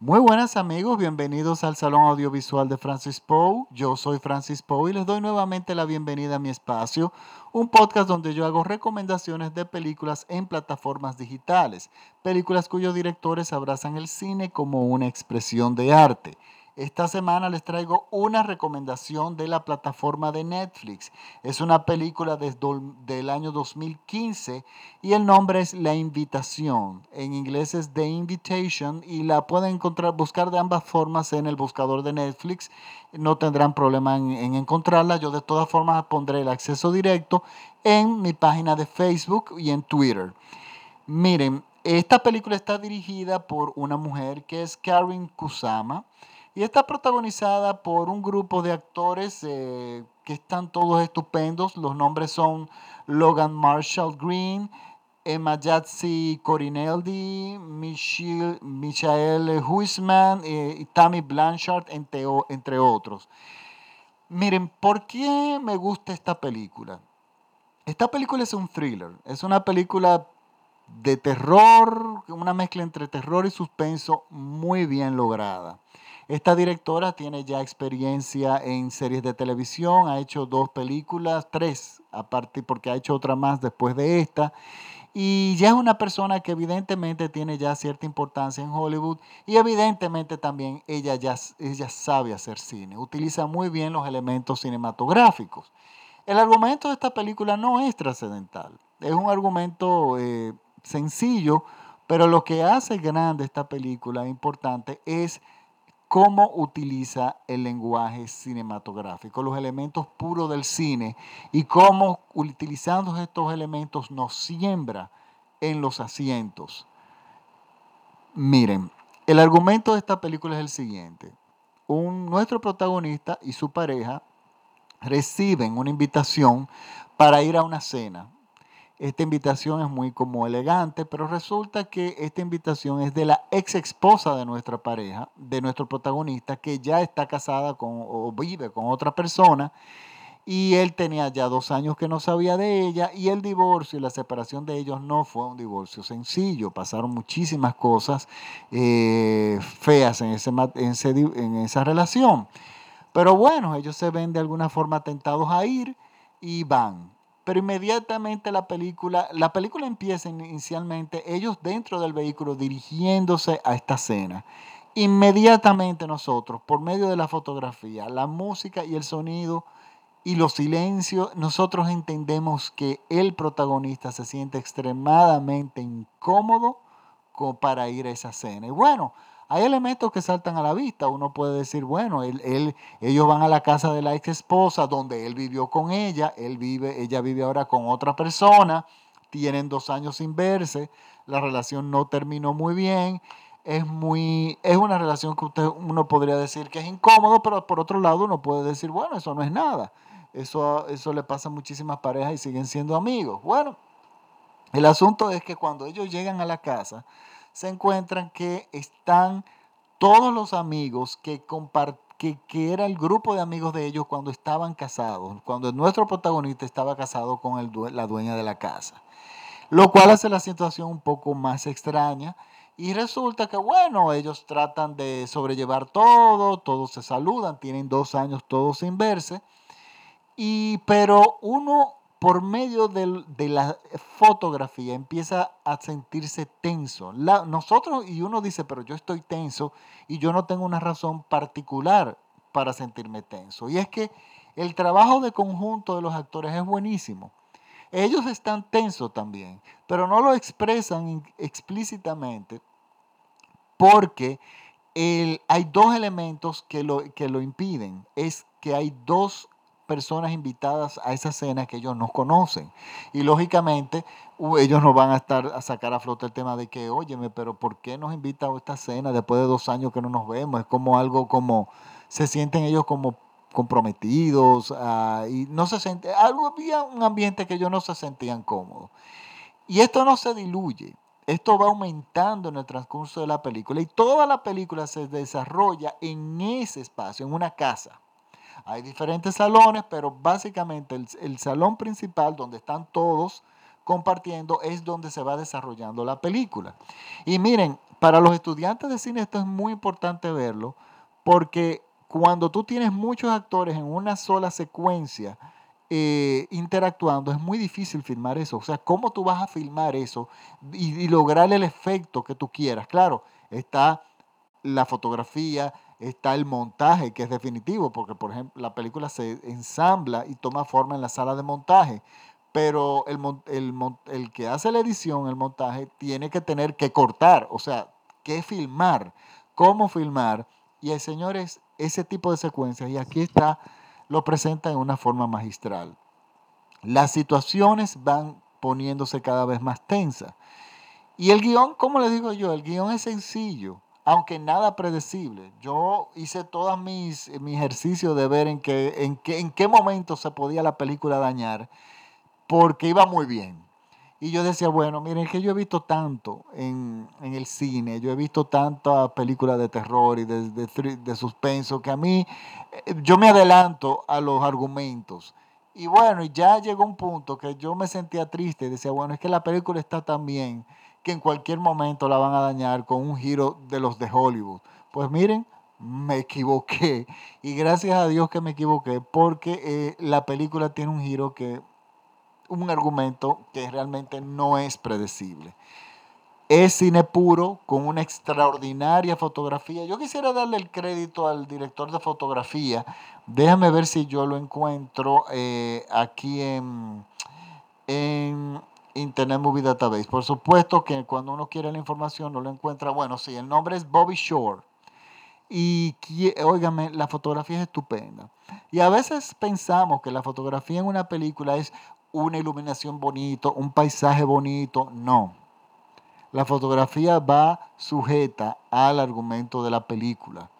Muy buenas amigos, bienvenidos al Salón Audiovisual de Francis Poe. Yo soy Francis Poe y les doy nuevamente la bienvenida a mi espacio, un podcast donde yo hago recomendaciones de películas en plataformas digitales, películas cuyos directores abrazan el cine como una expresión de arte. Esta semana les traigo una recomendación de la plataforma de Netflix. Es una película del año 2015 y el nombre es La Invitación. En inglés es The Invitation y la pueden encontrar, buscar de ambas formas en el buscador de Netflix. No tendrán problema en, en encontrarla. Yo de todas formas pondré el acceso directo en mi página de Facebook y en Twitter. Miren, esta película está dirigida por una mujer que es Karen Kusama y está protagonizada por un grupo de actores eh, que están todos estupendos. Los nombres son Logan Marshall Green, Emma Yatsi Corineldi, Michelle, Michael Huisman eh, y Tammy Blanchard, entre, entre otros. Miren, ¿por qué me gusta esta película? Esta película es un thriller, es una película de terror, una mezcla entre terror y suspenso muy bien lograda. Esta directora tiene ya experiencia en series de televisión, ha hecho dos películas, tres, aparte porque ha hecho otra más después de esta. Y ya es una persona que evidentemente tiene ya cierta importancia en Hollywood y evidentemente también ella ya ella sabe hacer cine, utiliza muy bien los elementos cinematográficos. El argumento de esta película no es trascendental, es un argumento eh, sencillo, pero lo que hace grande esta película, importante, es cómo utiliza el lenguaje cinematográfico, los elementos puros del cine y cómo utilizando estos elementos nos siembra en los asientos. Miren, el argumento de esta película es el siguiente. Un, nuestro protagonista y su pareja reciben una invitación para ir a una cena esta invitación es muy como elegante, pero resulta que esta invitación es de la ex esposa de nuestra pareja, de nuestro protagonista, que ya está casada con o vive con otra persona. Y él tenía ya dos años que no sabía de ella y el divorcio y la separación de ellos no fue un divorcio sencillo. Pasaron muchísimas cosas eh, feas en, ese, en esa relación. Pero bueno, ellos se ven de alguna forma tentados a ir y van pero inmediatamente la película, la película empieza inicialmente ellos dentro del vehículo dirigiéndose a esta cena. Inmediatamente nosotros, por medio de la fotografía, la música y el sonido y los silencios, nosotros entendemos que el protagonista se siente extremadamente incómodo para ir a esa cena. Y bueno, hay elementos que saltan a la vista. Uno puede decir, bueno, él, ellos van a la casa de la ex esposa donde él vivió con ella, él vive, ella vive ahora con otra persona, tienen dos años sin verse, la relación no terminó muy bien, es muy, es una relación que usted, uno podría decir que es incómodo, pero por otro lado uno puede decir, bueno, eso no es nada. Eso, eso le pasa a muchísimas parejas y siguen siendo amigos. Bueno, el asunto es que cuando ellos llegan a la casa, se encuentran que están todos los amigos que, que, que era el grupo de amigos de ellos cuando estaban casados, cuando nuestro protagonista estaba casado con el, la dueña de la casa. Lo cual hace la situación un poco más extraña. Y resulta que, bueno, ellos tratan de sobrellevar todo, todos se saludan, tienen dos años todos sin verse. Y, pero uno por medio de la fotografía empieza a sentirse tenso. nosotros, y uno dice, pero yo estoy tenso y yo no tengo una razón particular para sentirme tenso. Y es que el trabajo de conjunto de los actores es buenísimo. Ellos están tensos también, pero no lo expresan explícitamente porque hay dos elementos que lo, que lo impiden. Es que hay dos personas invitadas a esa cena que ellos no conocen. Y lógicamente ellos no van a estar a sacar a flote el tema de que, óyeme, pero ¿por qué nos invita a esta cena después de dos años que no nos vemos? Es como algo como, se sienten ellos como comprometidos ah, y no se siente, algo había un ambiente que ellos no se sentían cómodos. Y esto no se diluye. Esto va aumentando en el transcurso de la película y toda la película se desarrolla en ese espacio, en una casa. Hay diferentes salones, pero básicamente el, salón principal donde están todos compartiendo es donde se va desarrollando la película. Y miren, para los estudiantes de cine esto es muy importante verlo porque cuando tú tienes muchos actores en una sola secuencia eh, interactuando, es muy difícil filmar eso. O sea, ¿cómo tú vas a filmar eso y lograr el efecto que tú quieras? Claro, está la fotografía, está el montaje, que es definitivo, porque por ejemplo la película se ensambla y toma forma en la sala de montaje, pero el, el, que hace la edición, el montaje, tiene que tener que cortar, o sea, qué filmar, cómo filmar. Y el señores, ese tipo de secuencias, y aquí está, lo presenta en una forma magistral. Las situaciones van poniéndose cada vez más tensas. Y el guion, como le digo yo, el guion es sencillo aunque nada predecible. Yo hice todos mis, mi ejercicios de ver en qué, en, qué, en qué momento se podía la película dañar, porque iba muy bien. Y yo decía, bueno, miren, que yo he visto tanto en, el cine, yo he visto tantas películas de terror y de, de, suspenso, que a mí, eh, yo me adelanto a los argumentos. Y bueno, ya llegó un punto que yo me sentía triste y decía, bueno, es que la película está tan bien que en cualquier momento la van a dañar con un giro de los de Hollywood. Pues miren, me equivoqué. Y gracias a Dios que me equivoqué, porque eh, la película tiene un giro que, un argumento que realmente no es predecible. Es cine puro, con una extraordinaria fotografía. Yo quisiera darle el crédito al director de fotografía. Déjame ver si yo lo encuentro eh, aquí en, en Internet Movie Database. Por supuesto que cuando uno quiere la información no lo encuentra. Bueno, sí, el nombre es Bobby Shore. Y, óigame, la fotografía es estupenda. Y a veces pensamos que la fotografía en una película es una iluminación bonito, un paisaje bonito. No. La fotografía va sujeta al argumento de la película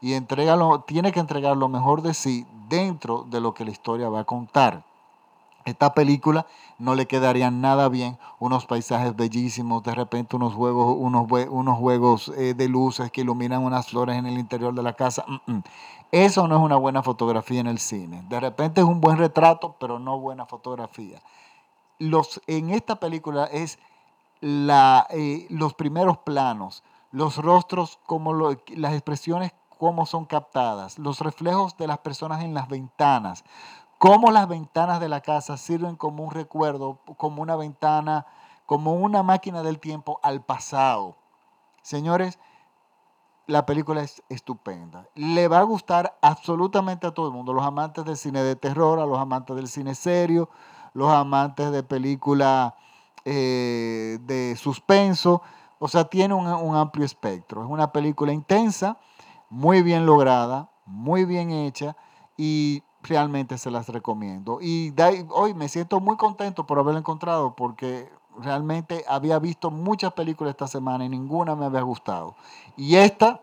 y entrega tiene que entregar lo mejor de sí dentro de lo que la historia va a contar. Esta película no le quedaría nada bien unos paisajes bellísimos, de repente unos juegos, unos, unos juegos eh, de luces que iluminan unas flores en el interior de la casa. Eso no es una buena fotografía en el cine. De repente es un buen retrato, pero no buena fotografía. Los, en esta película es la, eh, los primeros planos, los rostros, como las expresiones, cómo son captadas, los reflejos de las personas en las ventanas cómo las ventanas de la casa sirven como un recuerdo, como una ventana, como una máquina del tiempo al pasado. Señores, la película es estupenda. Le va a gustar absolutamente a todo el mundo, los amantes del cine de terror, a los amantes del cine serio, los amantes de película eh, de suspenso. O sea, tiene un, un amplio espectro. Es una película intensa, muy bien lograda, muy bien hecha y realmente se las recomiendo. Y hoy me siento muy contento por haberla encontrado porque realmente había visto muchas películas esta semana y ninguna me había gustado. Y esta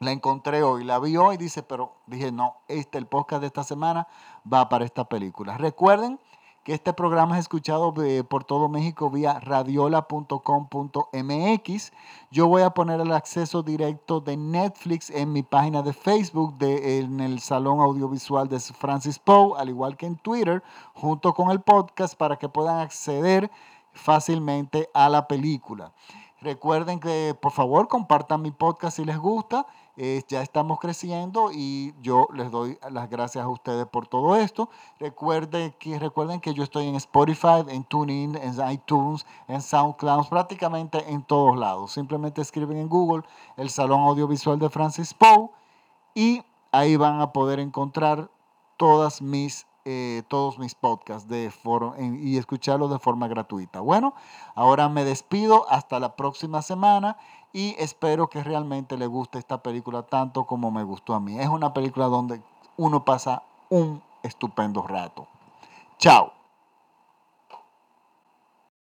la encontré hoy, la vi hoy dice, pero dije, no, este, el podcast de esta semana va para esta película. Recuerden que este programa es escuchado por todo México vía radiola.com.mx. Yo voy a poner el acceso directo de Netflix en mi página de Facebook, en el Salón Audiovisual de Francis Poe, al igual que en Twitter, junto con el podcast para que puedan acceder fácilmente a la película. Recuerden que por favor compartan mi podcast si les gusta eh, ya estamos creciendo y yo les doy las gracias a ustedes por todo esto. Recuerden que, recuerden que yo estoy en Spotify, en TuneIn, en iTunes, en SoundCloud, prácticamente en todos lados. Simplemente escriben en Google el Salón Audiovisual de Francis Poe y ahí van a poder encontrar todas mis eh, todos mis podcasts de y escucharlos de forma gratuita. Bueno, ahora me despido hasta la próxima semana y espero que realmente le guste esta película tanto como me gustó a mí. Es una película donde uno pasa un estupendo rato. Chao.